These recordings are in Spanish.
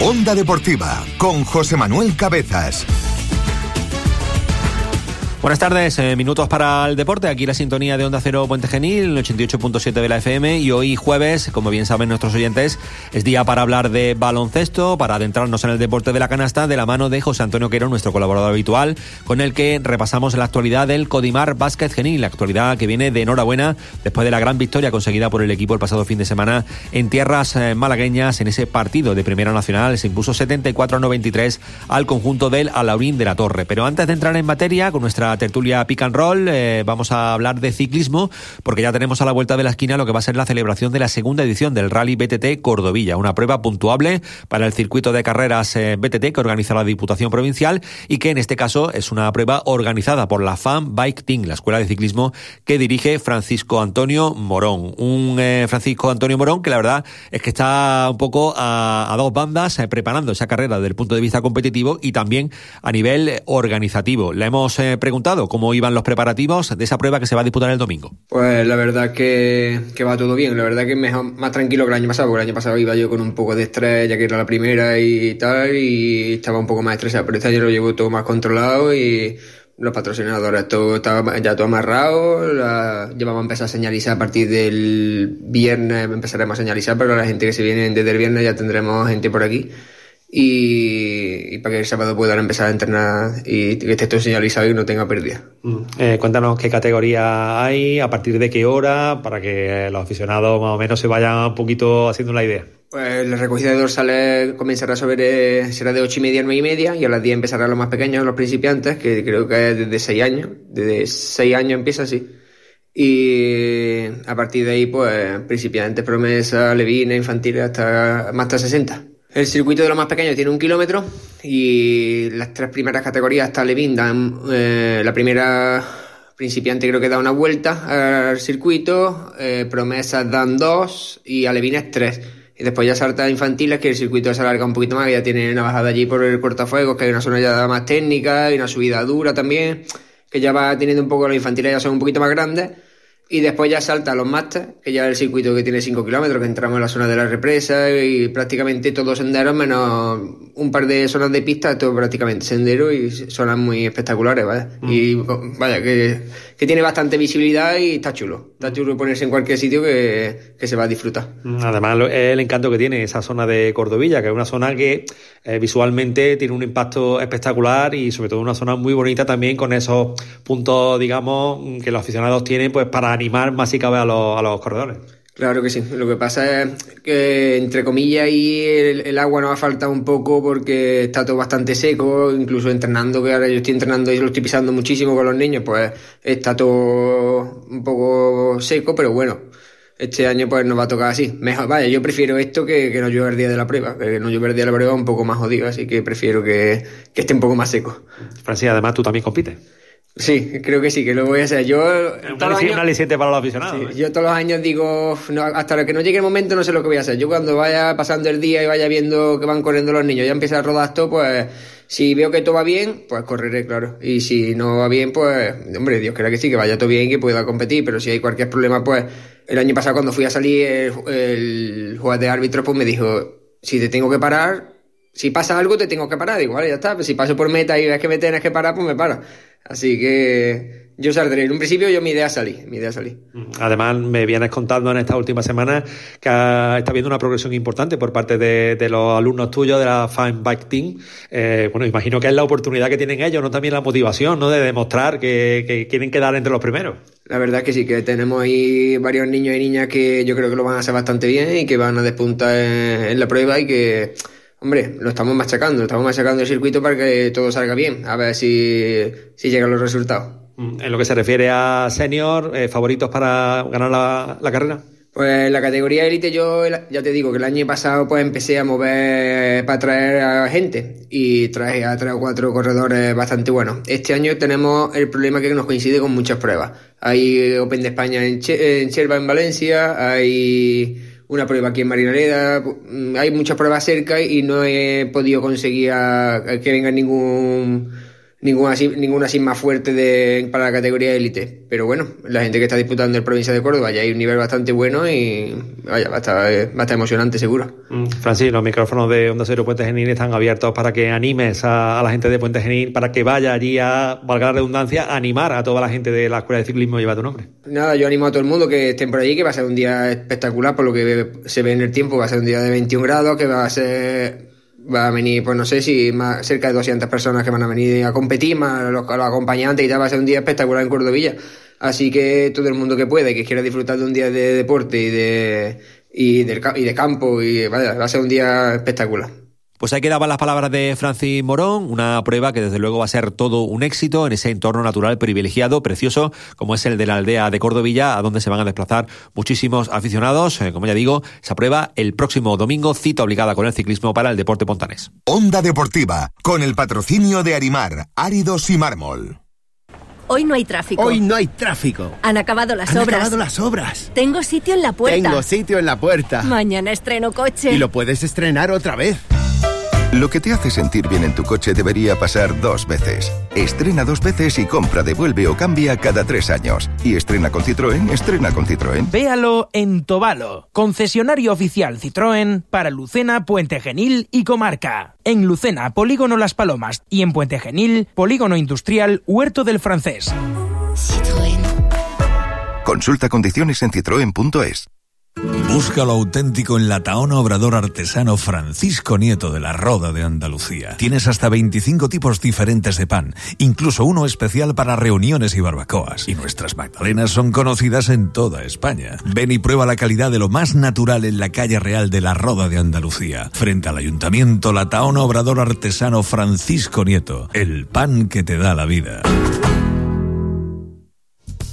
Onda Deportiva con José Manuel Cabezas. Buenas tardes, eh, minutos para el deporte. Aquí la sintonía de Onda Cero Puente Genil, el 88.7 de la FM. Y hoy jueves, como bien saben nuestros oyentes, es día para hablar de baloncesto, para adentrarnos en el deporte de la canasta, de la mano de José Antonio Quero, nuestro colaborador habitual, con el que repasamos la actualidad del Codimar Básquet Genil, la actualidad que viene de enhorabuena después de la gran victoria conseguida por el equipo el pasado fin de semana en tierras eh, malagueñas en ese partido de Primera Nacional. Se impuso 74 93 al conjunto del Alaurín de la Torre. Pero antes de entrar en materia, con nuestra tertulia Pick and Roll. Eh, vamos a hablar de ciclismo porque ya tenemos a la vuelta de la esquina lo que va a ser la celebración de la segunda edición del Rally BTT Cordovilla, una prueba puntuable para el circuito de carreras eh, BTT que organiza la Diputación Provincial y que en este caso es una prueba organizada por la FAM Bike Team, la escuela de ciclismo que dirige Francisco Antonio Morón. Un eh, Francisco Antonio Morón que la verdad es que está un poco a, a dos bandas preparando esa carrera desde el punto de vista competitivo y también a nivel organizativo. Le hemos preguntado cómo iban los preparativos de esa prueba que se va a disputar el domingo. Pues la verdad que, va todo bien, la verdad que mejor, más tranquilo que el año pasado, porque el año pasado iba yo con un poco de estrés, ya que era la primera y tal, y estaba un poco más estresado, pero este año lo llevo todo más controlado y los patrocinadores, todo estaba ya todo amarrado, la, ya a empezar a señalizar a partir del viernes, empezaremos a señalizar, pero la gente que se viene desde el viernes ya tendremos gente por aquí y, para que el sábado puedan empezar a entrenar y que esté todo señalizado y no tenga pérdida. Mm. Eh, cuéntanos qué categoría hay, a partir de qué hora, para que los aficionados más o menos se vayan un poquito haciendo la idea. Pues la recogida de dorsales comenzará sobre, será de 8 y media a 9 y media y a las 10 empezarán los más pequeños, los principiantes, que creo que es desde 6 años, desde 6 años empieza así. Y a partir de ahí, pues, principiantes, promesa, levina, infantiles, hasta más hasta 60. El circuito de los más pequeños tiene un kilómetro y las tres primeras categorías hasta Levin dan eh, la primera principiante creo que da una vuelta al circuito, eh, promesas dan dos y Alevín es tres. Y después ya salta infantiles, que el circuito se alarga un poquito más, que ya tiene una bajada allí por el cortafuegos, que hay una zona ya más técnica y una subida dura también, que ya va teniendo un poco, los infantiles ya son un poquito más grandes. Y después ya salta a los Masters, que ya es el circuito que tiene 5 kilómetros, que entramos en la zona de la represa y prácticamente todos senderos, menos un par de zonas de pista, todo prácticamente sendero y zonas muy espectaculares, ¿vale? Mm. Y vaya, que, que, tiene bastante visibilidad y está chulo. Está chulo ponerse en cualquier sitio que, que se va a disfrutar. Mm, además, es el encanto que tiene esa zona de Cordovilla, que es una zona que eh, visualmente tiene un impacto espectacular y sobre todo una zona muy bonita también con esos puntos, digamos, que los aficionados tienen pues para animar más si cabe a los, a los corredores. Claro que sí. Lo que pasa es que, entre comillas, y el, agua nos ha faltado un poco porque está todo bastante seco. Incluso entrenando, que ahora yo estoy entrenando y lo estoy pisando muchísimo con los niños, pues está todo un poco seco, pero bueno. Este año pues nos va a tocar así. Mejor, vaya, yo prefiero esto que, que no llueva el día de la prueba. Que no llueva el día de la prueba un poco más jodido, así que prefiero que, que esté un poco más seco. Francis, además tú también compites. Sí, creo que sí, que lo voy a hacer. Yo, un todos años, para los aficionados. Sí, yo todos los años digo, no, hasta que no llegue el momento no sé lo que voy a hacer. Yo cuando vaya pasando el día y vaya viendo que van corriendo los niños, ya empieza a rodar todo, pues si veo que todo va bien, pues correré, claro. Y si no va bien, pues, hombre, Dios quiera que sí, que vaya todo bien y que pueda competir. Pero si hay cualquier problema, pues, el año pasado cuando fui a salir el, el juez de árbitro, pues me dijo, si te tengo que parar, si pasa algo te tengo que parar. Igual, ya está. Pues si paso por meta y ves que me tienes que parar, pues me para. Así que yo saldré. En un principio yo mi idea salir, mi idea salir. Además, me vienes contando en estas últimas semanas que está habiendo una progresión importante por parte de, los alumnos tuyos de la Fine Bike Team. Eh, bueno, imagino que es la oportunidad que tienen ellos, no también la motivación, ¿no? De demostrar que, quieren quedar entre los primeros. La verdad es que sí, que tenemos ahí varios niños y niñas que yo creo que lo van a hacer bastante bien y que van a despuntar en la prueba y que Hombre, lo estamos machacando, estamos machacando el circuito para que todo salga bien, a ver si, si llegan los resultados. Mm, en lo que se refiere a senior, eh, ¿favoritos para ganar la, la carrera? Pues la categoría élite yo ya te digo que el año pasado pues empecé a mover para traer a gente y traje a tres o cuatro corredores bastante buenos. Este año tenemos el problema que nos coincide con muchas pruebas. Hay Open de España en, en Cherva en Valencia, hay una prueba aquí en Marinaleda, hay muchas pruebas cerca y no he podido conseguir que venga ningún ninguna ninguna así más fuerte de, para la categoría élite. Pero bueno, la gente que está disputando el provincia de Córdoba ya hay un nivel bastante bueno y vaya, va a estar, va a estar emocionante seguro. Mm, Francis, los micrófonos de Onda Cero Puente Genil están abiertos para que animes a, a, la gente de Puente Genil, para que vaya allí a, valga la redundancia, a animar a toda la gente de la Escuela de Ciclismo lleva tu nombre. Nada, yo animo a todo el mundo que estén por allí, que va a ser un día espectacular por lo que se ve en el tiempo, va a ser un día de 21 grados, que va a ser va a venir, pues no sé si más cerca de 200 personas que van a venir a competir, más los, acompañantes y tal, va a ser un día espectacular en Cordovilla. Así que todo el mundo que pueda y que quiera disfrutar de un día de deporte y de, y de, y de campo, y vaya, va a ser un día espectacular. Pues ahí quedaban las palabras de Francis Morón, una prueba que desde luego va a ser todo un éxito en ese entorno natural privilegiado, precioso, como es el de la aldea de Cordovilla, a donde se van a desplazar muchísimos aficionados. Eh, como ya digo, esa prueba el próximo domingo, cita obligada con el ciclismo para el deporte pontanés. Onda Deportiva, con el patrocinio de Arimar, Áridos y Mármol. Hoy no hay tráfico. Hoy no hay tráfico. Han acabado las Han obras. acabado las obras. Tengo sitio en la puerta. Tengo sitio en la puerta. Mañana estreno coche. Y lo puedes estrenar otra vez. Lo que te hace sentir bien en tu coche debería pasar dos veces. Estrena dos veces y compra, devuelve o cambia cada tres años. Y estrena con Citroën, estrena con Citroën. Véalo en Tobalo, concesionario oficial Citroën para Lucena, Puente Genil y Comarca. En Lucena, Polígono Las Palomas y en Puente Genil, Polígono Industrial Huerto del Francés. Citroën. Consulta condiciones en citroen.es. Busca lo auténtico en la Taona Obrador Artesano Francisco Nieto de la Roda de Andalucía. Tienes hasta 25 tipos diferentes de pan, incluso uno especial para reuniones y barbacoas. Y nuestras magdalenas son conocidas en toda España. Ven y prueba la calidad de lo más natural en la calle real de la Roda de Andalucía. Frente al Ayuntamiento, la Taona Obrador Artesano Francisco Nieto. El pan que te da la vida.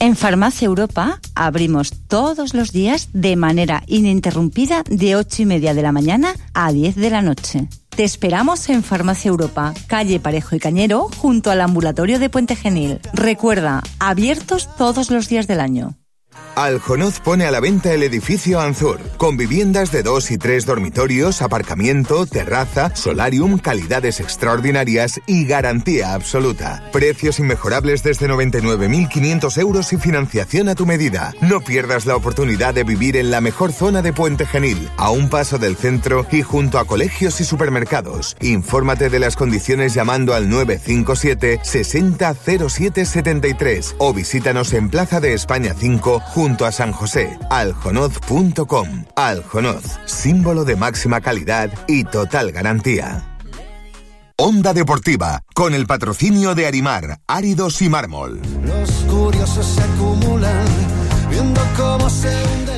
En Farmacia Europa abrimos todos los días de manera ininterrumpida de 8 y media de la mañana a 10 de la noche. Te esperamos en Farmacia Europa, calle Parejo y Cañero, junto al ambulatorio de Puente Genil. Recuerda, abiertos todos los días del año. Aljonoz pone a la venta el edificio Anzur, con viviendas de dos y tres dormitorios, aparcamiento, terraza, solarium, calidades extraordinarias y garantía absoluta. Precios inmejorables desde 99.500 euros y financiación a tu medida. No pierdas la oportunidad de vivir en la mejor zona de Puente Genil, a un paso del centro y junto a colegios y supermercados. Infórmate de las condiciones llamando al 957 600773 o visítanos en Plaza de España 5 junto a San José, aljonoz.com. Aljonoz, símbolo de máxima calidad y total garantía. Onda Deportiva, con el patrocinio de Arimar, Áridos y Mármol. Los curiosos se acumulan,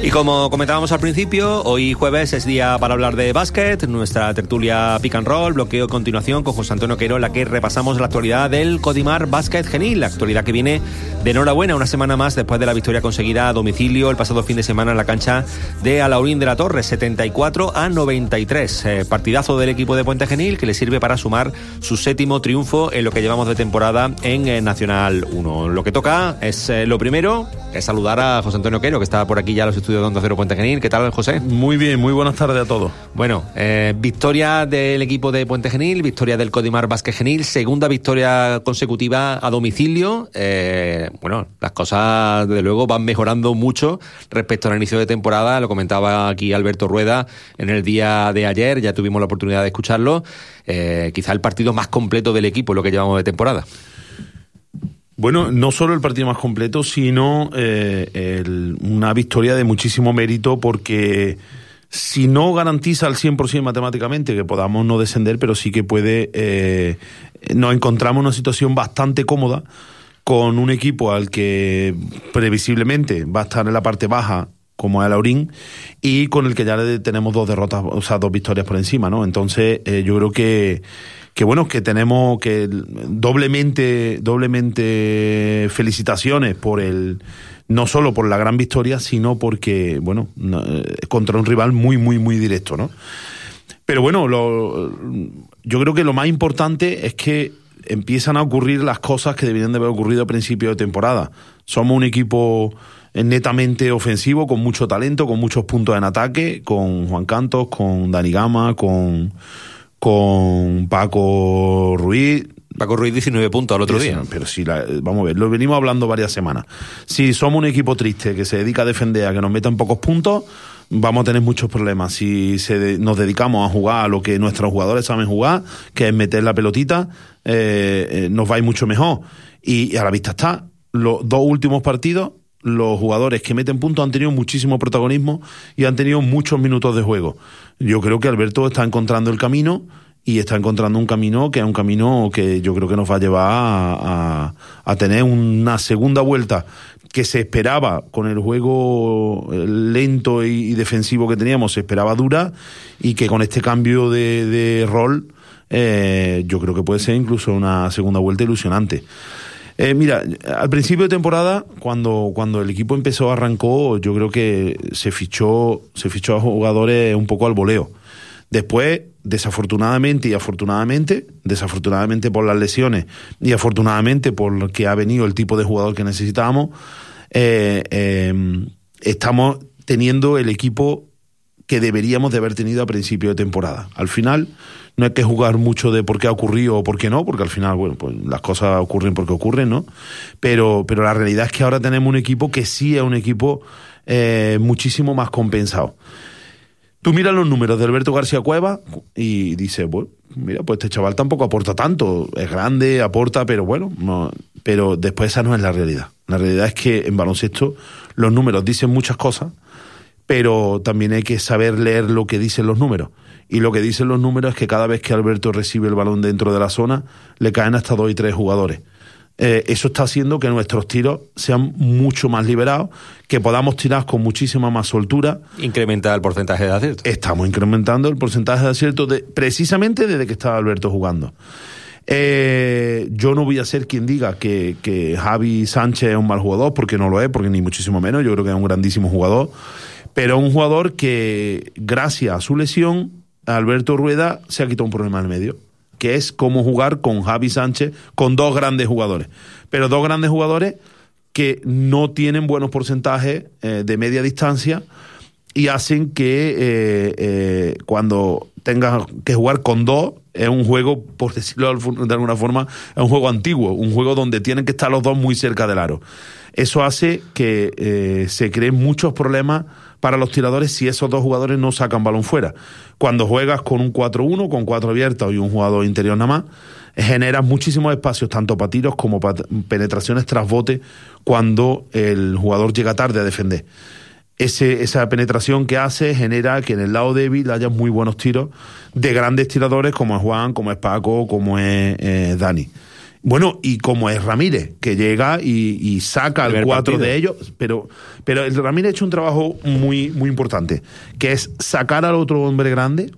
Y como comentábamos al principio, hoy jueves es día para hablar de básquet, nuestra tertulia pick and roll, bloqueo a continuación con José Antonio Quero, la que repasamos la actualidad del Codimar Básquet Genil, la actualidad que viene de enhorabuena una semana más después de la victoria conseguida a domicilio el pasado fin de semana en la cancha de Alaurín de la Torre, 74 a 93. Eh, partidazo del equipo de Puente Genil que le sirve para sumar su séptimo triunfo en lo que llevamos de temporada en eh, Nacional 1. Lo que toca es eh, lo primero, es saludar a José Antonio Quero, que está por aquí ya en los estudios de Onda Cero Puente Genil. ¿Qué tal, José? Muy bien, muy buenas tardes a todos. Bueno, eh, victoria del equipo de Puente Genil, victoria del Codimar Vázquez Genil, segunda victoria consecutiva a domicilio. Eh, bueno, las cosas, desde luego, van mejorando mucho respecto al inicio de temporada. Lo comentaba aquí Alberto Rueda en el día de ayer, ya tuvimos la oportunidad de escucharlo. Eh, quizá el partido más completo del equipo, lo que llevamos de temporada. Bueno, no solo el partido más completo, sino eh, el, una victoria de muchísimo mérito porque si no garantiza al 100% matemáticamente que podamos no descender, pero sí que puede, eh, nos encontramos en una situación bastante cómoda con un equipo al que previsiblemente va a estar en la parte baja como es el Aurín, y con el que ya le tenemos dos derrotas, o sea, dos victorias por encima, ¿no? Entonces, eh, yo creo que, que bueno, que tenemos que doblemente, doblemente felicitaciones por el, no solo por la gran victoria, sino porque, bueno, contra un rival muy, muy, muy directo, ¿no? Pero bueno, lo, yo creo que lo más importante es que empiezan a ocurrir las cosas que deberían de haber ocurrido a principio de temporada. Somos un equipo netamente ofensivo, con mucho talento, con muchos puntos en ataque, con Juan Cantos, con Dani Gama, con, con Paco Ruiz. Paco Ruiz 19 puntos al otro día. Pero si, la- vamos a ver, lo venimos hablando varias semanas. Si somos un equipo triste que se dedica a defender, a que nos metan pocos puntos, vamos a tener muchos problemas. Si se de- nos dedicamos a jugar a lo que nuestros jugadores saben jugar, que es meter la pelotita, eh, eh, nos va a ir mucho mejor. Y, y a la vista está, los dos últimos partidos, los jugadores que meten puntos han tenido muchísimo protagonismo y han tenido muchos minutos de juego. Yo creo que Alberto está encontrando el camino y está encontrando un camino que es un camino que yo creo que nos va a llevar a, a- tener una segunda vuelta que se esperaba con el juego eh, lento y, y defensivo que teníamos, se esperaba dura y que con este cambio de, de rol eh, yo creo que puede ser incluso una segunda vuelta ilusionante. Eh, mira, al principio de temporada, cuando, cuando el equipo empezó, arrancó, yo creo que se fichó, se fichó a jugadores un poco al voleo. Después, desafortunadamente y afortunadamente, desafortunadamente por las lesiones y afortunadamente por que ha venido el tipo de jugador que necesitábamos, eh, eh, estamos teniendo el equipo que deberíamos de haber tenido a principio de temporada. Al final, no hay que jugar mucho de por qué ha ocurrido o por qué no, porque al final, bueno, pues las cosas ocurren porque ocurren, ¿no? Pero, pero la realidad es que ahora tenemos un equipo que sí es un equipo eh, muchísimo más compensado. Tú miras los números de Alberto García Cueva y dices, bueno, mira, pues este chaval tampoco aporta tanto. Es grande, aporta, pero bueno, no, pero después esa no es la realidad. La realidad es que en baloncesto los números dicen muchas cosas, pero también hay que saber leer lo que dicen los números. Y lo que dicen los números es que cada vez que Alberto recibe el balón dentro de la zona, le caen hasta dos y tres jugadores. Eh, eso está haciendo que nuestros tiros sean mucho más liberados, que podamos tirar con muchísima más soltura. Incrementa el porcentaje de acierto. Estamos incrementando el porcentaje de acierto de, precisamente desde que estaba Alberto jugando. Eh, yo no voy a ser quien diga que, que Javi Sánchez es un mal jugador, porque no lo es, porque ni muchísimo menos, yo creo que es un grandísimo jugador, pero un jugador que gracias a su lesión, Alberto Rueda se ha quitado un problema al medio, que es cómo jugar con Javi Sánchez, con dos grandes jugadores, pero dos grandes jugadores que no tienen buenos porcentajes eh, de media distancia y hacen que eh, eh, cuando tengas que jugar con dos, es un juego, por decirlo de alguna forma, es un juego antiguo, un juego donde tienen que estar los dos muy cerca del aro. Eso hace que se creen muchos problemas para los tiradores si esos dos jugadores no sacan balón fuera. Cuando juegas con un 4-1, con cuatro abiertas y un jugador interior nada más, generas muchísimos espacios, tanto para tiros como para penetraciones tras bote, cuando el jugador llega tarde a defender ese, esa penetración que hace genera que en el lado débil haya muy buenos tiros de grandes tiradores como es Juan, como es Paco, como es eh, Dani. Bueno, y como es Ramírez, que llega y, y saca al cuatro partido. de ellos, pero, pero el Ramírez ha hecho un trabajo muy, muy importante, que es sacar al otro hombre grande,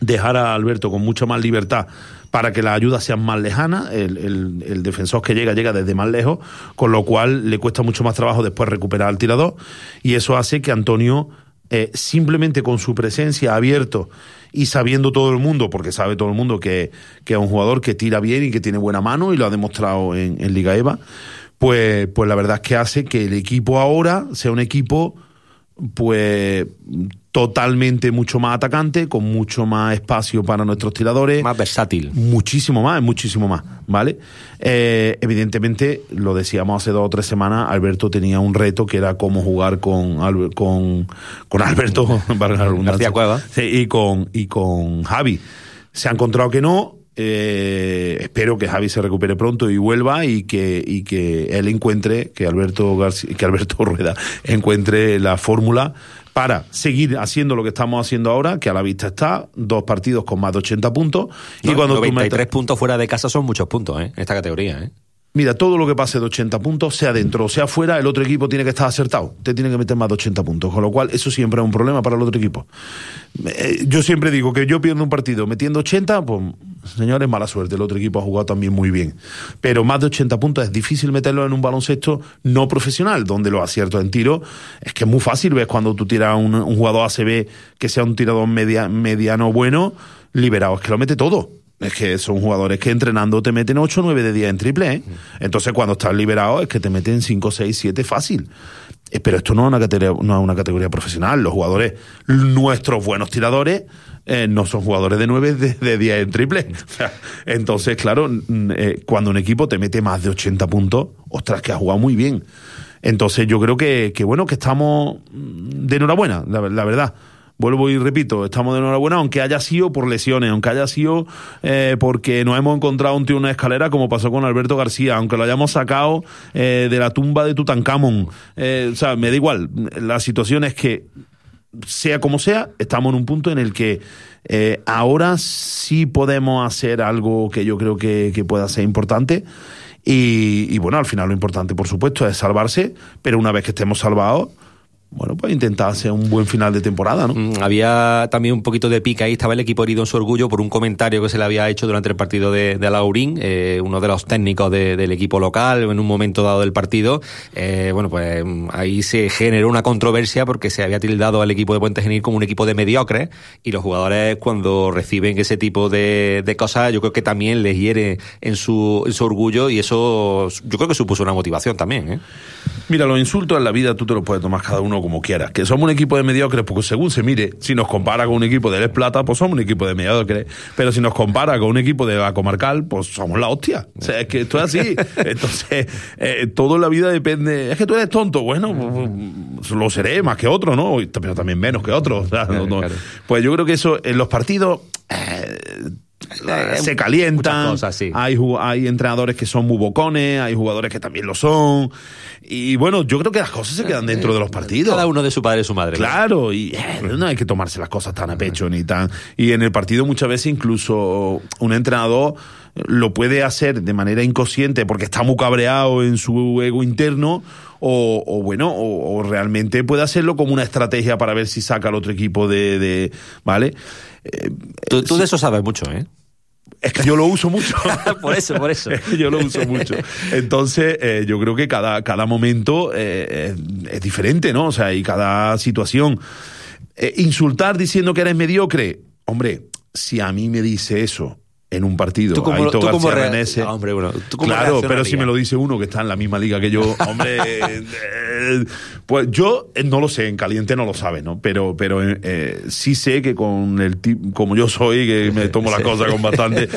dejar a Alberto con mucha más libertad para que las ayudas sean más lejanas, el, el- el defensor que llega llega desde más lejos, con lo cual le cuesta mucho más trabajo después recuperar al tirador, y eso hace que Antonio, eh, simplemente con su presencia abierto y sabiendo todo el mundo, porque sabe todo el mundo que, que es un jugador que tira bien y que tiene buena mano, y lo ha demostrado en, Liga EVA, pues, pues la verdad es que hace que el equipo ahora sea un equipo pues totalmente mucho más atacante, con mucho más espacio para nuestros tiradores. Más versátil. Muchísimo más, muchísimo más, ¿vale? Eh, evidentemente, lo decíamos hace dos o tres semanas, Alberto tenía un reto que era cómo jugar con, con, con Alberto. García Cueva. Sí, y con, y con Javi. Se ha encontrado que no. eh, espero que Javi se recupere pronto y vuelva y que, y que él encuentre, que Alberto García, que Alberto Rueda encuentre la fórmula para seguir haciendo lo que estamos haciendo ahora, que a la vista está, dos partidos con más de 80 puntos. Y cuando tú 93 metas- puntos fuera de casa son muchos puntos, ¿eh? En esta categoría, ¿eh? Mira, todo lo que pase de 80 puntos, sea dentro o sea fuera, el otro equipo tiene que estar acertado. Te tiene que meter más de 80 puntos. Con lo cual, eso siempre es un problema para el otro equipo. Eh, yo siempre digo que yo pierdo un partido metiendo 80, pues, señores, mala suerte. El otro equipo ha jugado también muy bien. Pero más de 80 puntos es difícil meterlo en un baloncesto no profesional, donde los aciertos en tiro es que es muy fácil. Ves cuando tú tiras un, un jugador ACB que sea un tirador media- mediano bueno, liberado, es que lo mete todo. Es que son jugadores que entrenando te meten 8 o 9 de 10 en triple, ¿eh? Entonces cuando estás liberado es que te meten 5, 6, 7 fácil. Eh, Pero esto no es una categoría, no es una categoría profesional. Los jugadores, nuestros buenos tiradores, eh, no son jugadores de 9 de, de 10 en triple. Entonces, claro, eh, cuando un equipo te mete más de 80 puntos, ostras, que ha jugado muy bien. Entonces yo creo que, que bueno, que estamos de enhorabuena, la, la verdad. Vuelvo y repito, estamos de enhorabuena, aunque haya sido por lesiones, aunque haya sido eh, porque nos hemos encontrado un tío en una escalera, como pasó con Alberto García, aunque lo hayamos sacado eh, de la tumba de Tutankamón. Eh, o sea, me da igual. La situación es que, sea como sea, estamos en un punto en el que eh, ahora sí podemos hacer algo que yo creo que, que pueda ser importante. Y, y bueno, al final lo importante, por supuesto, es salvarse, pero una vez que estemos salvados, bueno, pues intentar hacer un buen final de temporada, ¿no? Mm, Había también un poquito de pica ahí, estaba el equipo herido en su orgullo por un comentario que se le había hecho durante el partido de, de Laurín, eh, uno de los técnicos de- del equipo local, en un momento dado del partido. Eh, bueno, pues mm, ahí se generó una controversia porque se había tildado al equipo de Puente Genil como un equipo de mediocres y los jugadores cuando reciben ese tipo de, de cosas, yo creo que también les hiere en su, en su orgullo y eso yo creo que supuso una motivación también, ¿eh? Mira, los insultos en la vida tú te los puedes tomar cada uno como quieras. Que somos un equipo de mediocres, porque según se mire, si nos compara con un equipo de Les Plata, pues somos un equipo de mediocres. Pero si nos compara con un equipo de la comarcal, pues somos la hostia. O sea, es que esto es así. Entonces, eh, todo en la vida depende. Es que tú eres tonto. Bueno, pues, pues, lo seré más que otro, ¿no? Pero también menos que otro. O sea, no- no. Pues yo creo que eso, en los partidos. eh, se calientan, muchas cosas, sí. hay, hay entrenadores que son muy bocones, hay jugadores que también lo son. Y bueno, yo creo que las cosas se quedan dentro de los partidos. Cada uno de su padre y su madre. Claro, y eh, no hay que tomarse las cosas tan a pecho ni tan. Y en el partido muchas veces incluso un entrenador lo puede hacer de manera inconsciente porque está muy cabreado en su ego interno. O, o bueno, o, o realmente puede hacerlo como una estrategia para ver si saca al otro equipo de. de- ¿Vale? Eh, Tú, tú de eso sabes mucho, ¿eh? es que yo lo uso mucho. por eso, por eso. Es que yo lo uso mucho. Entonces, eh, yo creo que cada, cada momento eh, es, es diferente, ¿no? O sea, y cada situación. Eh, insultar diciendo que eres mediocre. Hombre, si a mí me dice eso en un partido, Tú como- Aito tú como García rea- Renese, hombre, bueno, ¿tú cómo claro, pero si me lo dice uno que está en la misma liga que yo, hombre, eh, pues yo eh, no lo sé, en caliente no lo sabe, ¿no? Pero, pero eh, sí sé que con el tipo, como yo soy, que me tomo las Sí. cosas con bastante,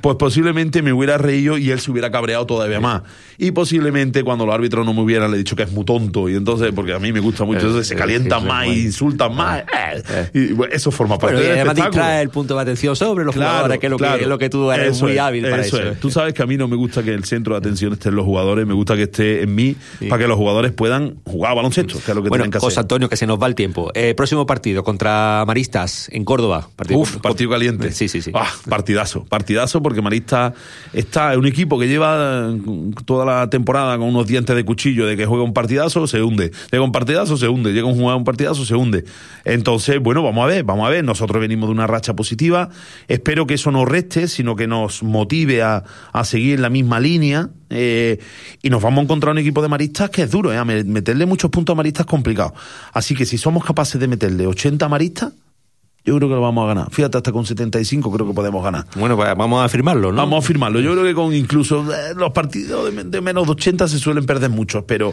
pues posiblemente me hubiera reído y él se hubiera cabreado todavía más. Y posiblemente cuando los árbitros no me hubieran le dicho que es muy tonto, y entonces, porque a mí me gusta mucho, Eh, entonces se sí, calientan sí, más sí, insultan más. eh, y bueno, eso forma parte Bueno, y además distrae el punto de atención sobre los Claro, jugadores, que es lo, claro. que, es lo que tú eres Eso muy es, hábil para eso. es. Tú sabes que a mí no me gusta que el centro de atención esté en los jugadores, me gusta que esté en mí para que los jugadores puedan jugar a baloncesto, que es lo que Bueno, tienen que José hacer. Antonio, que se nos va el tiempo. Eh, próximo partido contra Maristas en Córdoba. Partido, Uf, partido caliente. Sí, sí, sí. Ah, partidazo, partidazo, porque Marista está es un equipo que lleva eh, toda la temporada con unos dientes de cuchillo de que juega un partidazo, se hunde. Llega un partidazo, se hunde. Llega un jugador un partidazo, se hunde. Entonces, bueno, vamos a ver, vamos a ver. Nosotros venimos de una racha positiva. Espero que eso no reste, sino que nos motive a, a seguir en la misma línea. eh, y nos vamos a encontrar un equipo de maristas que es duro, ¿eh? Meterle muchos puntos a maristas es complicado. Así que si somos capaces de meterle 80 maristas, yo creo que lo vamos a ganar. Fíjate, hasta con 75 creo que podemos ganar. Bueno, pues vamos a firmarlo, ¿no? Vamos a firmarlo. Yo creo que con incluso eh, los partidos de, de menos de 80 se suelen perder muchos, pero,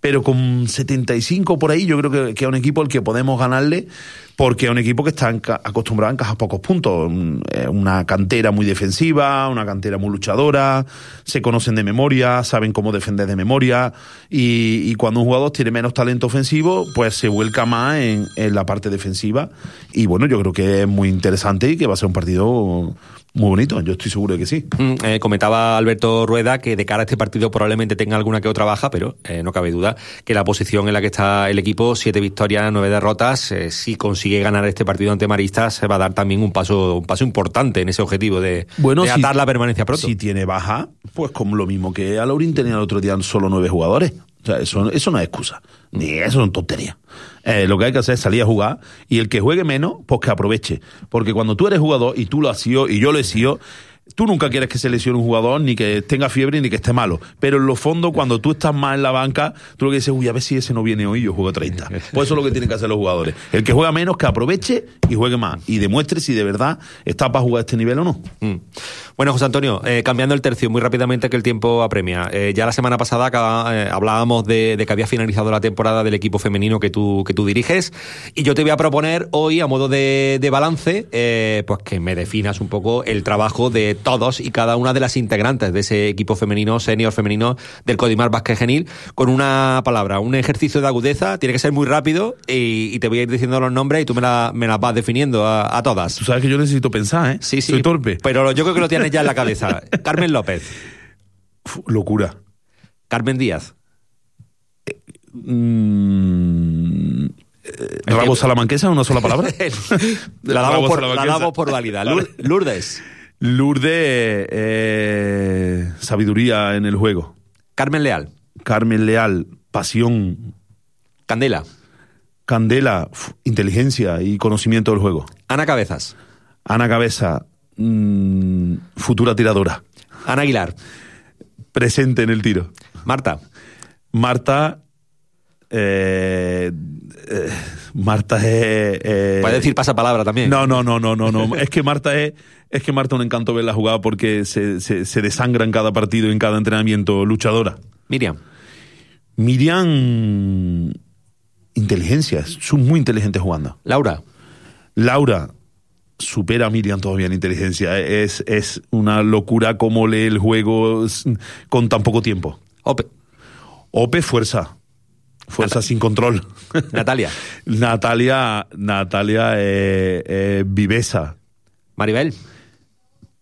pero con 75 por ahí yo creo que, que es un equipo al que podemos ganarle porque es un equipo que está acostumbrado a encajar pocos puntos. Un- eh, Una cantera muy defensiva, una cantera muy luchadora, se conocen de memoria, saben cómo defender de memoria y, y cuando un jugador tiene menos talento ofensivo, pues se vuelca más en, en la parte defensiva y bueno, yo creo que es muy interesante y que va a ser un partido muy bonito, yo estoy seguro de que sí. Mm, eh, comentaba Alberto Rueda que de cara a este partido probablemente tenga alguna que otra baja, pero eh, no cabe duda que la posición en la que está el equipo, siete victorias, nueve derrotas, eh, si consigue ganar este partido ante Maristas, se va a dar también un paso, un paso importante en ese objetivo de, de si- atar la permanencia pronto. Si tiene baja, pues como lo mismo que a Laurín tenía el otro día solo nueve jugadores. O sea, eso, eso no es excusa. Ni eso son tonterías. Eh, lo que hay que hacer es salir a jugar y el que juegue menos, pues que aproveche. Porque cuando tú eres jugador y tú lo has sido y yo lo he sido, tú nunca quieres que se lesione un jugador, ni que tenga fiebre, ni que esté malo. Pero en lo fondo, cuando tú estás más en la banca, tú lo que dices, uy, a ver si ese no viene hoy, yo juego 30. Pues eso es lo que tienen que hacer los jugadores. El que juega menos, que aproveche y juegue más. Y demuestre si de verdad está para jugar a este nivel o no. Mm. Bueno, José Antonio, eh, cambiando el tercio muy rápidamente que el tiempo apremia. Eh, ya la semana pasada acá, eh, hablábamos de, que había finalizado la temporada del equipo femenino que tú, que tú diriges y yo te voy a proponer hoy, a modo de, de balance, pues que me definas un poco el trabajo de todos y cada una de las integrantes de ese equipo femenino, senior femenino del Codimar Vázquez Genil, con una palabra, un ejercicio de agudeza, tiene que ser muy rápido y, y te voy a ir diciendo los nombres y tú me, la- me las vas definiendo a, a todas. Tú sabes que yo necesito pensar, ¿eh? Sí, sí. Soy torpe. Pero yo creo que lo tienes ya en la cabeza. Carmen López. locura. Carmen Díaz. Eh, ¿Rabo salamanquesa una sola palabra? la damos por, por válida. Lourdes. Lourdes, eh, sabiduría en el juego. Carmen Leal. Carmen Leal, pasión. Candela. Candela, inteligencia y conocimiento del juego. Ana Cabezas. Ana Cabeza, mm, futura tiradora. Ana Aguilar. Presente en el tiro. Marta. Marta. eh, eh, Marta es. eh, Puedes decir pasapalabra también. No, no, no, no, no, no. es que Marta es. Es que Marta un encanto verla jugar porque se, se, se desangra en cada partido, en cada entrenamiento, luchadora. Miriam. Miriam. Inteligencia, son muy inteligentes jugando. Laura. Laura supera a Miriam todavía en inteligencia. Es, es una locura cómo lee el juego con tan poco tiempo. Ope. Ope, fuerza. Fuerza sin control. Natalia. Natalia, Natalia, eh, eh, viveza. Maribel.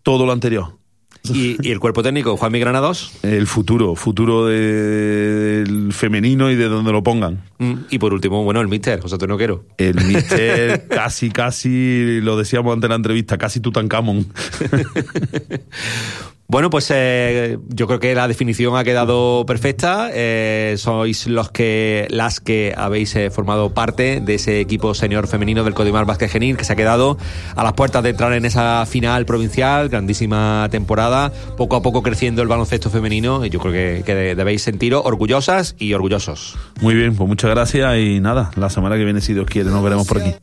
Todo lo anterior. Y, y el cuerpo técnico, Juanmi Granados. El futuro, futuro de- del femenino y de donde lo pongan. Mm, Y por último, bueno, el míster, José Antonio Quero. El mister casi, casi, lo decíamos ante la entrevista, casi Tutankamón. Bueno, pues eh, yo creo que la definición ha quedado perfecta. Eh, sois los que, las que habéis eh, formado parte de ese equipo senior femenino del Codimar Vázquez Genil que se ha quedado a las puertas de entrar en esa final provincial, grandísima temporada, poco a poco creciendo el baloncesto femenino. Y yo creo que, que debéis sentiros orgullosas y orgullosos. Muy bien, pues muchas gracias y nada, la semana que viene, si Dios quiere, nos veremos por aquí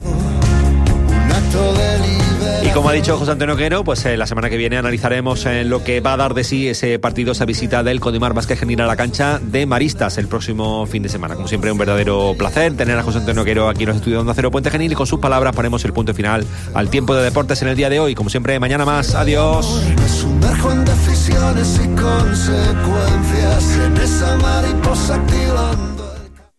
como ha dicho José Antonio Quero, pues eh, la semana que viene analizaremos eh, lo que va a dar de sí ese partido, esa visita del Condimar Vázquez Genil a la cancha de Maristas el próximo fin de semana. Como siempre, un verdadero placer tener a José Antonio Quero aquí en los estudios de Puente Genil y con sus palabras ponemos el punto final al tiempo de deportes en el día de hoy. Como siempre, mañana más. Adiós.